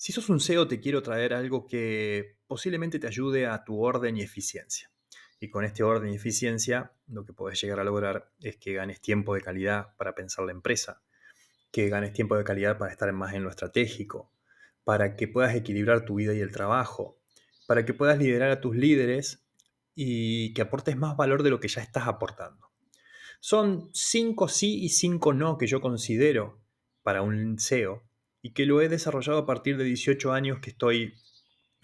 Si sos un SEO, te quiero traer algo que posiblemente te ayude a tu orden y eficiencia. Y con este orden y eficiencia, lo que puedes llegar a lograr es que ganes tiempo de calidad para pensar la empresa, que ganes tiempo de calidad para estar más en lo estratégico, para que puedas equilibrar tu vida y el trabajo, para que puedas liderar a tus líderes y que aportes más valor de lo que ya estás aportando. Son cinco sí y cinco no que yo considero para un SEO y que lo he desarrollado a partir de 18 años que estoy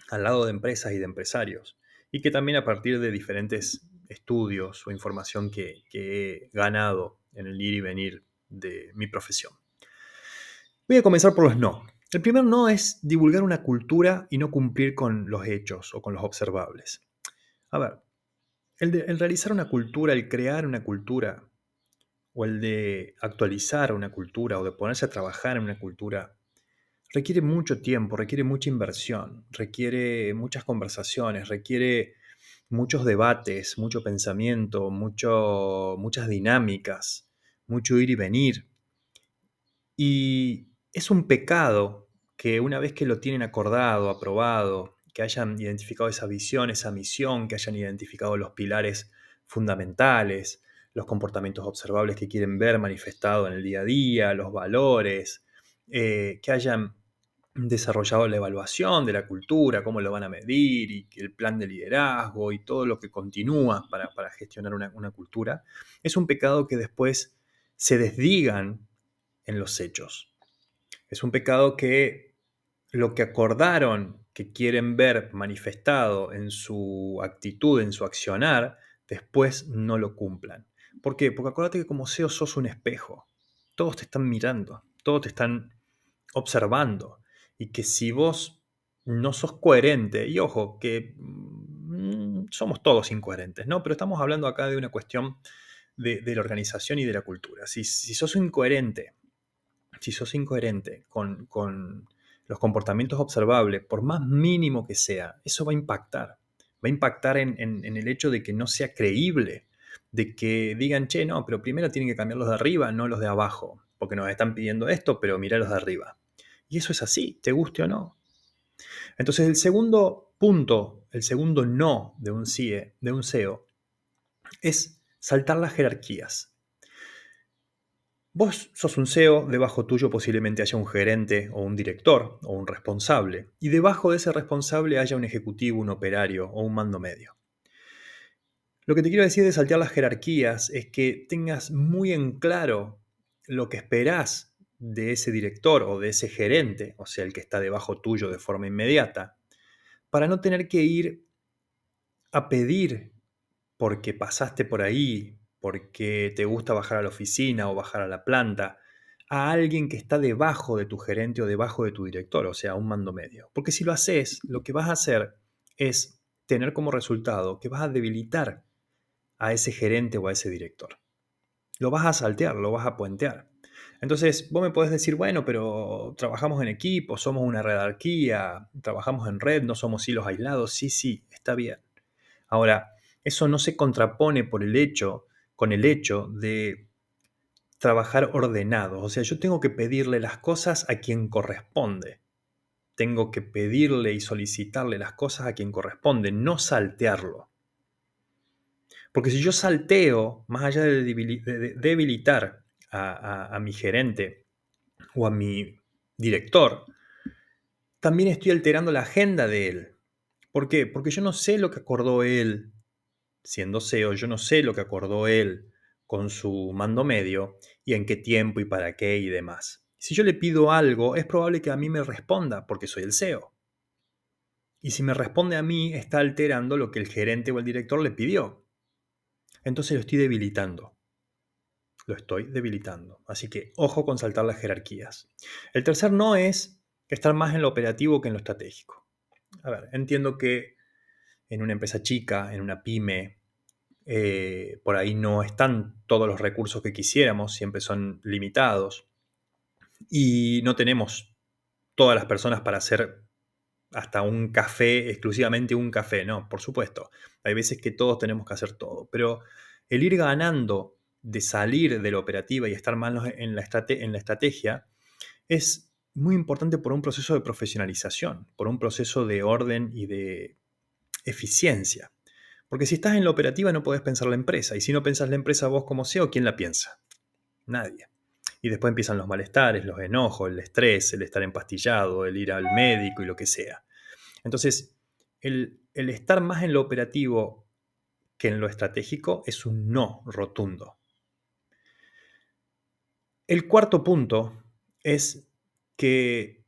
al lado de empresas y de empresarios y que también a partir de diferentes estudios o información que, he ganado en el ir y venir de mi profesión. Voy a comenzar por los no. El primer no es divulgar una cultura y no cumplir con los hechos o con los observables. A ver, el, el realizar una cultura, el crear una cultura, o el de actualizar una cultura o de ponerse a trabajar en una cultura requiere mucho tiempo, requiere mucha inversión, requiere muchas conversaciones, requiere muchos debates, mucho pensamiento, mucho, muchas dinámicas, mucho ir y venir. Y es un pecado que una vez que lo tienen acordado, aprobado, que hayan identificado esa visión, esa misión, que hayan identificado los pilares fundamentales, los comportamientos observables que quieren ver manifestado en el día a día, los valores, eh, que hayan desarrollado la evaluación de la cultura, cómo lo van a medir y el plan de liderazgo y todo lo que continúa para, gestionar una, una, cultura, es un pecado que después se desdigan en los hechos. Es un pecado que lo que acordaron que quieren ver manifestado en su actitud, en su accionar, después no lo cumplan. ¿Por qué? Porque acuérdate que como SEO sos un espejo. Todos te están mirando, todos te están observando y que si vos no sos coherente, y ojo, que mm, somos todos incoherentes, ¿no? Pero estamos hablando acá de una cuestión de, la organización y de la cultura. Si, sos incoherente, si sos incoherente con, los comportamientos observables, por más mínimo que sea, eso va a impactar. Va a impactar en, en el hecho de que no sea creíble, de que digan, che, no, pero primero tienen que cambiar los de arriba, no los de abajo, porque nos están pidiendo esto, pero mira los de arriba. Y eso es así, te guste o no. Entonces el segundo punto, el segundo no de un CIE, de un SEO, es saltar las jerarquías. Vos sos un SEO, debajo tuyo posiblemente haya un gerente o un director o un responsable, y debajo de ese responsable haya un ejecutivo, un operario o un mando medio. Lo que te quiero decir de saltar las jerarquías es que tengas muy en claro lo que esperás de ese director o de ese gerente, o sea, el que está debajo tuyo de forma inmediata, para no tener que ir a pedir porque pasaste por ahí, porque te gusta bajar a la oficina o bajar a la planta, a alguien que está debajo de tu gerente o debajo de tu director, o sea, un mando medio. Porque si lo haces, lo que vas a hacer es tener como resultado que vas a debilitar a ese gerente o a ese director. Lo vas a saltear, lo vas a puentear. Entonces, vos me podés decir, bueno, pero trabajamos en equipo, somos una redarquía, trabajamos en red, no somos hilos aislados. Sí, sí, está bien. Ahora, eso no se contrapone por el hecho, con el hecho de trabajar ordenado. O sea, yo tengo que pedirle las cosas a quien corresponde. Tengo que pedirle y solicitarle las cosas a quien corresponde, no saltearlo. Porque si yo salteo, más allá de debilitar a, mi gerente o a mi director, también estoy alterando la agenda de él. ¿Por qué? Porque yo no sé lo que acordó él, siendo CEO, yo no sé lo que acordó él con su mando medio y en qué tiempo y para qué y demás. Si yo le pido algo, es probable que a mí me responda porque soy el CEO. Y si me responde a mí, está alterando lo que el gerente o el director le pidió. Entonces lo estoy debilitando lo estoy debilitando. Así que ojo con saltar las jerarquías. El tercer no es estar más en lo operativo que en lo estratégico. A ver, entiendo que en una empresa chica, en una pyme, eh, por ahí no están todos los recursos que quisiéramos, siempre son limitados. Y no tenemos todas las personas para hacer hasta un café, exclusivamente un café, no, por supuesto. Hay veces que todos tenemos que hacer todo, pero el ir ganando de salir de la operativa y estar más en la, en la estrategia es muy importante por un proceso de profesionalización, por un proceso de orden y de eficiencia. Porque si estás en la operativa no podés pensar la empresa, y si no pensás la empresa vos como CEO, ¿quién la piensa? Nadie. Y después empiezan los malestares, los enojos, el estrés, el estar empastillado, el ir al médico y lo que sea. Entonces, el, el estar más en lo operativo que en lo estratégico es un no rotundo. El cuarto punto es que,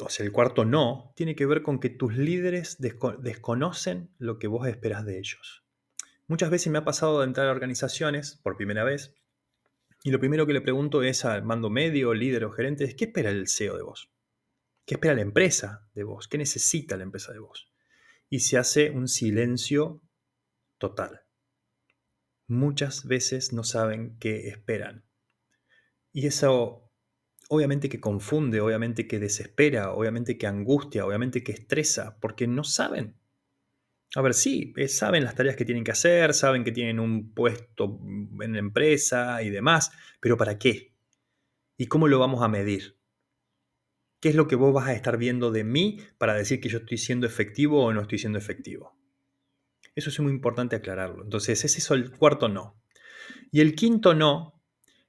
o sea, el cuarto no, tiene que ver con que tus líderes desconocen lo que vos esperas de ellos. Muchas veces me ha pasado de entrar a organizaciones por primera vez y lo primero que le pregunto es al mando medio, líder o gerente, es ¿qué espera el CEO de vos? ¿Qué espera la empresa de vos? ¿Qué necesita la empresa de vos? Y se hace un silencio total. Muchas veces no saben qué esperan. Y eso obviamente que confunde, obviamente que desespera, obviamente que angustia, obviamente que estresa, porque no saben. A ver, sí, eh, saben las tareas que tienen que hacer, saben que tienen un puesto en la empresa y demás, pero ¿para qué? ¿Y cómo lo vamos a medir? ¿Qué es lo que vos vas a estar viendo de mí para decir que yo estoy siendo efectivo o no estoy siendo efectivo? Eso es muy importante aclararlo. Entonces, ese es el cuarto no. Y el quinto no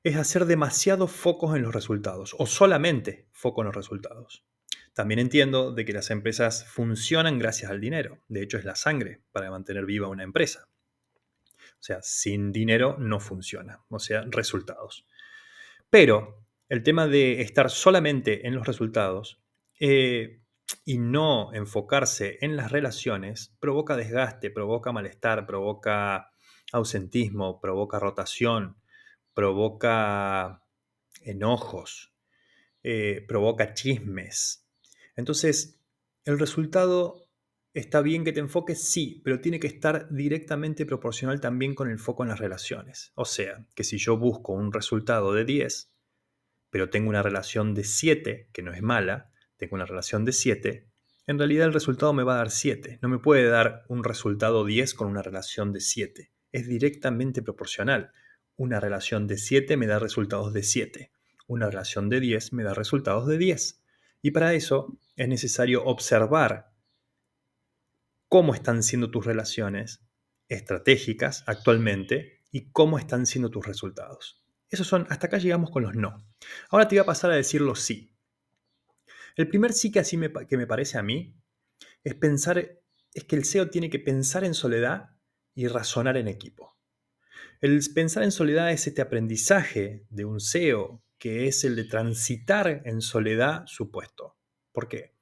es hacer demasiados focos en los resultados o solamente foco en los resultados. También entiendo de que las empresas funcionan gracias al dinero. De hecho, es la sangre para mantener viva una empresa. O sea, sin dinero no funciona. O sea, resultados. Pero el tema de estar solamente en los resultados eh, y no enfocarse en las relaciones provoca desgaste, provoca malestar, provoca ausentismo, provoca rotación, provoca enojos, eh, provoca chismes. Entonces, el resultado está bien que te enfoques, sí, pero tiene que estar directamente proporcional también con el foco en las relaciones. O sea, que si yo busco un resultado de 10, pero tengo una relación de 7, que no es mala, tengo una relación de 7, en realidad el resultado me va a dar 7. No me puede dar un resultado 10 con una relación de 7. Es directamente proporcional. Una relación de 7 me da resultados de 7. Una relación de 10 me da resultados de 10. Y para eso es necesario observar cómo están siendo tus relaciones estratégicas actualmente y cómo están siendo tus resultados. Esos son, hasta acá llegamos con los no. Ahora te voy a pasar a decir los sí. El primer sí que así me, que me parece a mí es pensar, es que el SEO tiene que pensar en soledad y razonar en equipo. El pensar en soledad es este aprendizaje de un CEO, que es el de transitar en soledad su puesto. ¿Por qué?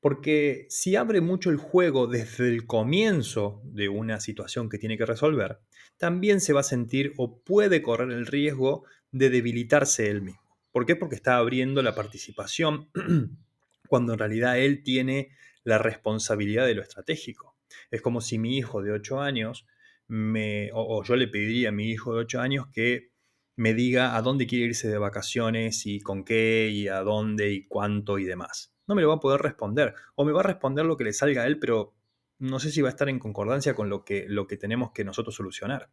Porque si abre mucho el juego desde el comienzo de una situación que tiene que resolver, también se va a sentir o puede correr el riesgo de debilitarse él mismo. ¿Por qué? Porque está abriendo la participación cuando en realidad él tiene la responsabilidad de lo estratégico. Es como si mi hijo de 8 años o, yo le pediría a mi hijo de 8 años que me diga a dónde quiere irse de vacaciones y con qué y a dónde y cuánto y demás. No me lo va a poder responder. O me va a responder lo que le salga a él, pero no sé si va a estar en concordancia con lo que, lo que tenemos que nosotros solucionar.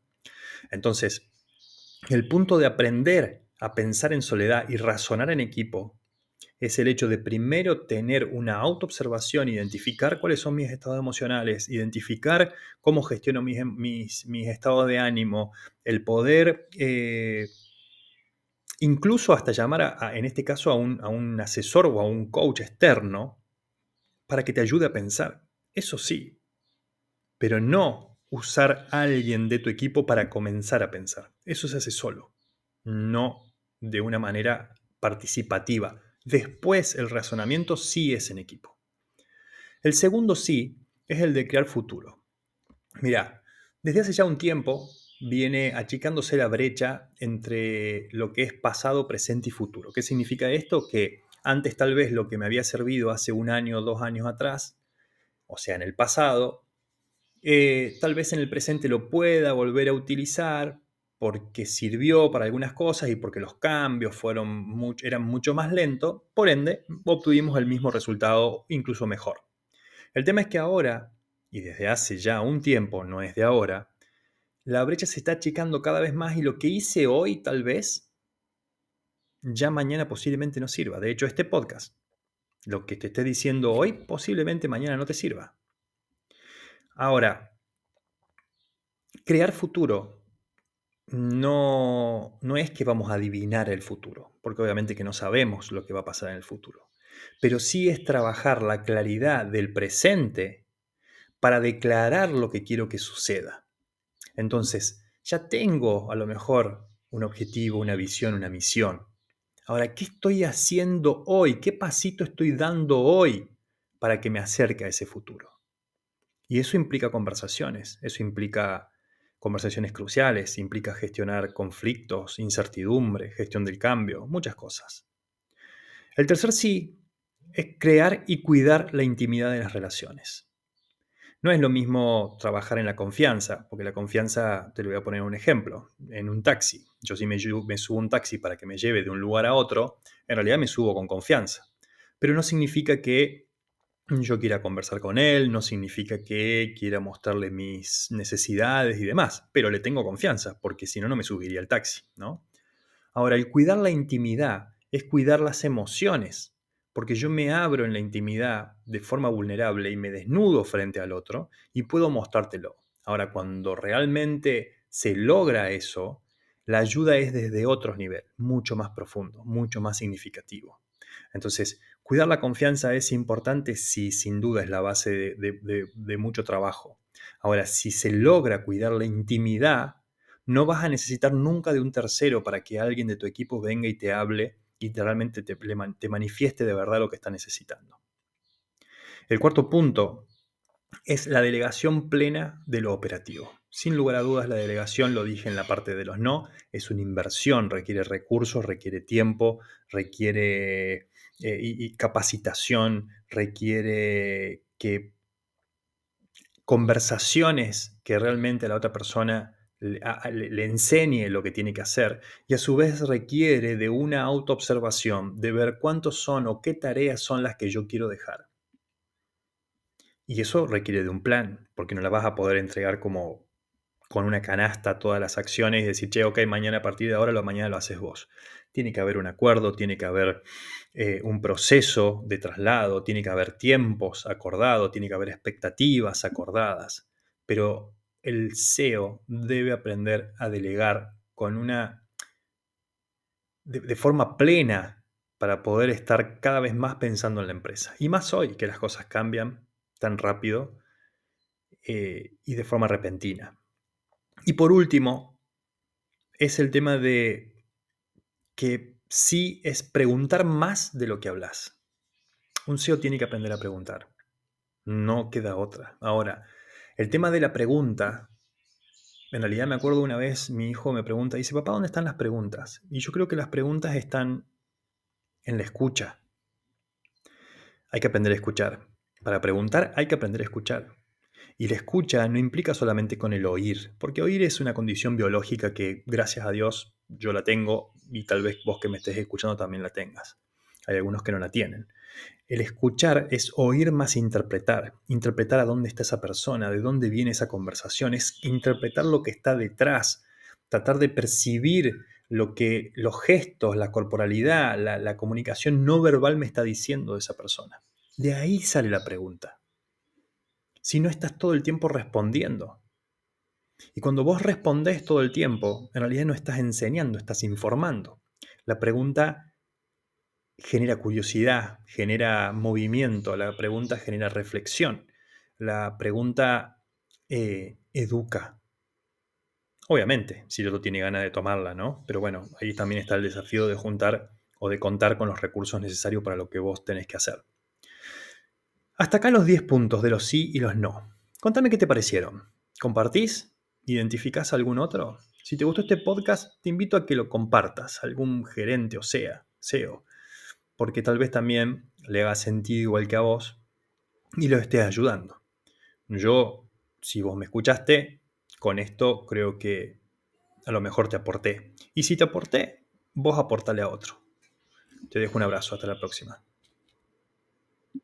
Entonces, el punto de aprender a pensar en soledad y razonar en equipo es el hecho de primero tener una autoobservación, identificar cuáles son mis estados emocionales, identificar cómo gestiono mis, mis, estados de ánimo, el poder eh, incluso hasta llamar, en este caso, a un, a un asesor o a un coach externo para que te ayude a pensar. Eso sí, pero no usar a alguien de tu equipo para comenzar a pensar. Eso se hace solo, no de una manera participativa Después el razonamiento sí es en equipo. El segundo sí es el de crear futuro. Mira, desde hace ya un tiempo viene achicándose la brecha entre lo que es pasado, presente y futuro. ¿Qué significa esto? Que antes tal vez lo que me había servido hace un año o dos años atrás, o sea, en el pasado, eh, tal vez en el presente lo pueda volver a utilizar, porque sirvió para algunas cosas y porque los cambios fueron eran mucho más lentos, por ende obtuvimos el mismo resultado, incluso mejor. El tema es que ahora, y desde hace ya un tiempo, no es de ahora, la brecha se está achicando cada vez más y lo que hice hoy tal vez ya mañana posiblemente no sirva. De hecho, este podcast Lo que te esté diciendo hoy posiblemente mañana no te sirva. Ahora, crear futuro no, no es que vamos a adivinar el futuro, porque obviamente que no sabemos lo que va a pasar en el futuro, pero sí es trabajar la claridad del presente para declarar lo que quiero que suceda. Entonces, ya tengo a lo mejor un objetivo, una visión, una misión. Ahora, ¿qué estoy haciendo hoy? ¿Qué pasito estoy dando hoy para que me acerque a ese futuro? Y eso implica conversaciones, eso implica conversaciones cruciales, implica gestionar conflictos, incertidumbre, gestión del cambio, muchas cosas. El tercer sí es crear y cuidar la intimidad de las relaciones. No es lo mismo trabajar en la confianza, porque la confianza, te lo voy a poner un ejemplo, en un taxi. Yo si me, subo un taxi para que me lleve de un lugar a otro, en realidad me subo con confianza. Pero no significa que yo quiera conversar con él, no significa que quiera mostrarle mis necesidades y demás, pero le tengo confianza, porque si no, no me subiría al taxi, ¿no? Ahora, el cuidar la intimidad es cuidar las emociones, porque yo me abro en la intimidad de forma vulnerable y me desnudo frente al otro y puedo mostrártelo. Ahora, cuando realmente se logra eso, la ayuda es desde otro nivel, mucho más profundo, mucho más significativo. Entonces, Cuidar la confianza es importante, sí, sin duda es la base de, mucho trabajo. Ahora, si se logra cuidar la intimidad, no vas a necesitar nunca de un tercero para que alguien de tu equipo venga y te hable y realmente te, te manifieste de verdad lo que está necesitando. El cuarto punto es la delegación plena de lo operativo. Sin lugar a dudas, la delegación, lo dije en la parte de los no, es una inversión, requiere recursos, requiere tiempo, requiere eh, y, capacitación, requiere que conversaciones que realmente la otra persona le, le, enseñe lo que tiene que hacer y a su vez requiere de una autoobservación, de ver cuántos son o qué tareas son las que yo quiero dejar. Y eso requiere de un plan, porque no la vas a poder entregar como con una canasta todas las acciones y decir, che, ok, mañana a partir de ahora, lo mañana lo haces vos. Tiene que haber un acuerdo, tiene que haber eh, un proceso de traslado, tiene que haber tiempos acordados, tiene que haber expectativas acordadas. Pero el CEO debe aprender a delegar con una de, forma plena para poder estar cada vez más pensando en la empresa. Y más hoy que las cosas cambian tan rápido eh, y de forma repentina. Y por último, es el tema de que sí es preguntar más de lo que hablas. Un CEO tiene que aprender a preguntar. No queda otra. Ahora, el tema de la pregunta, en realidad me acuerdo una vez mi hijo me pregunta, dice, papá, ¿dónde están las preguntas? Y yo creo que las preguntas están en la escucha. Hay que aprender a escuchar. Para preguntar hay que aprender a escuchar. Y la escucha no implica solamente con el oír, porque oír es una condición biológica que, gracias a Dios, yo la tengo y tal vez vos que me estés escuchando también la tengas. Hay algunos que no la tienen. El escuchar es oír más interpretar, interpretar a dónde está esa persona, de dónde viene esa conversación, es interpretar lo que está detrás, tratar de percibir lo que los gestos, la corporalidad, la, comunicación no verbal me está diciendo de esa persona. De ahí sale la pregunta si no estás todo el tiempo respondiendo? Y cuando vos respondés todo el tiempo, en realidad no estás enseñando, estás informando. La pregunta genera curiosidad, genera movimiento, la pregunta genera reflexión, la pregunta eh, educa. Obviamente, si otro tiene ganas de tomarla, ¿no? Pero bueno, ahí también está el desafío de juntar o de contar con los recursos necesarios para lo que vos tenés que hacer. Hasta acá los 10 puntos de los sí y los no. Contame qué te parecieron. ¿Compartís? ¿Identificás algún otro? Si te gustó este podcast, te invito a que lo compartas a algún gerente o sea, SEO, porque tal vez también le haga sentido igual que a vos y lo estés ayudando. Yo, si vos me escuchaste, con esto creo que a lo mejor te aporté. Y si te aporté, vos aportale a otro. Te dejo un abrazo, hasta la próxima.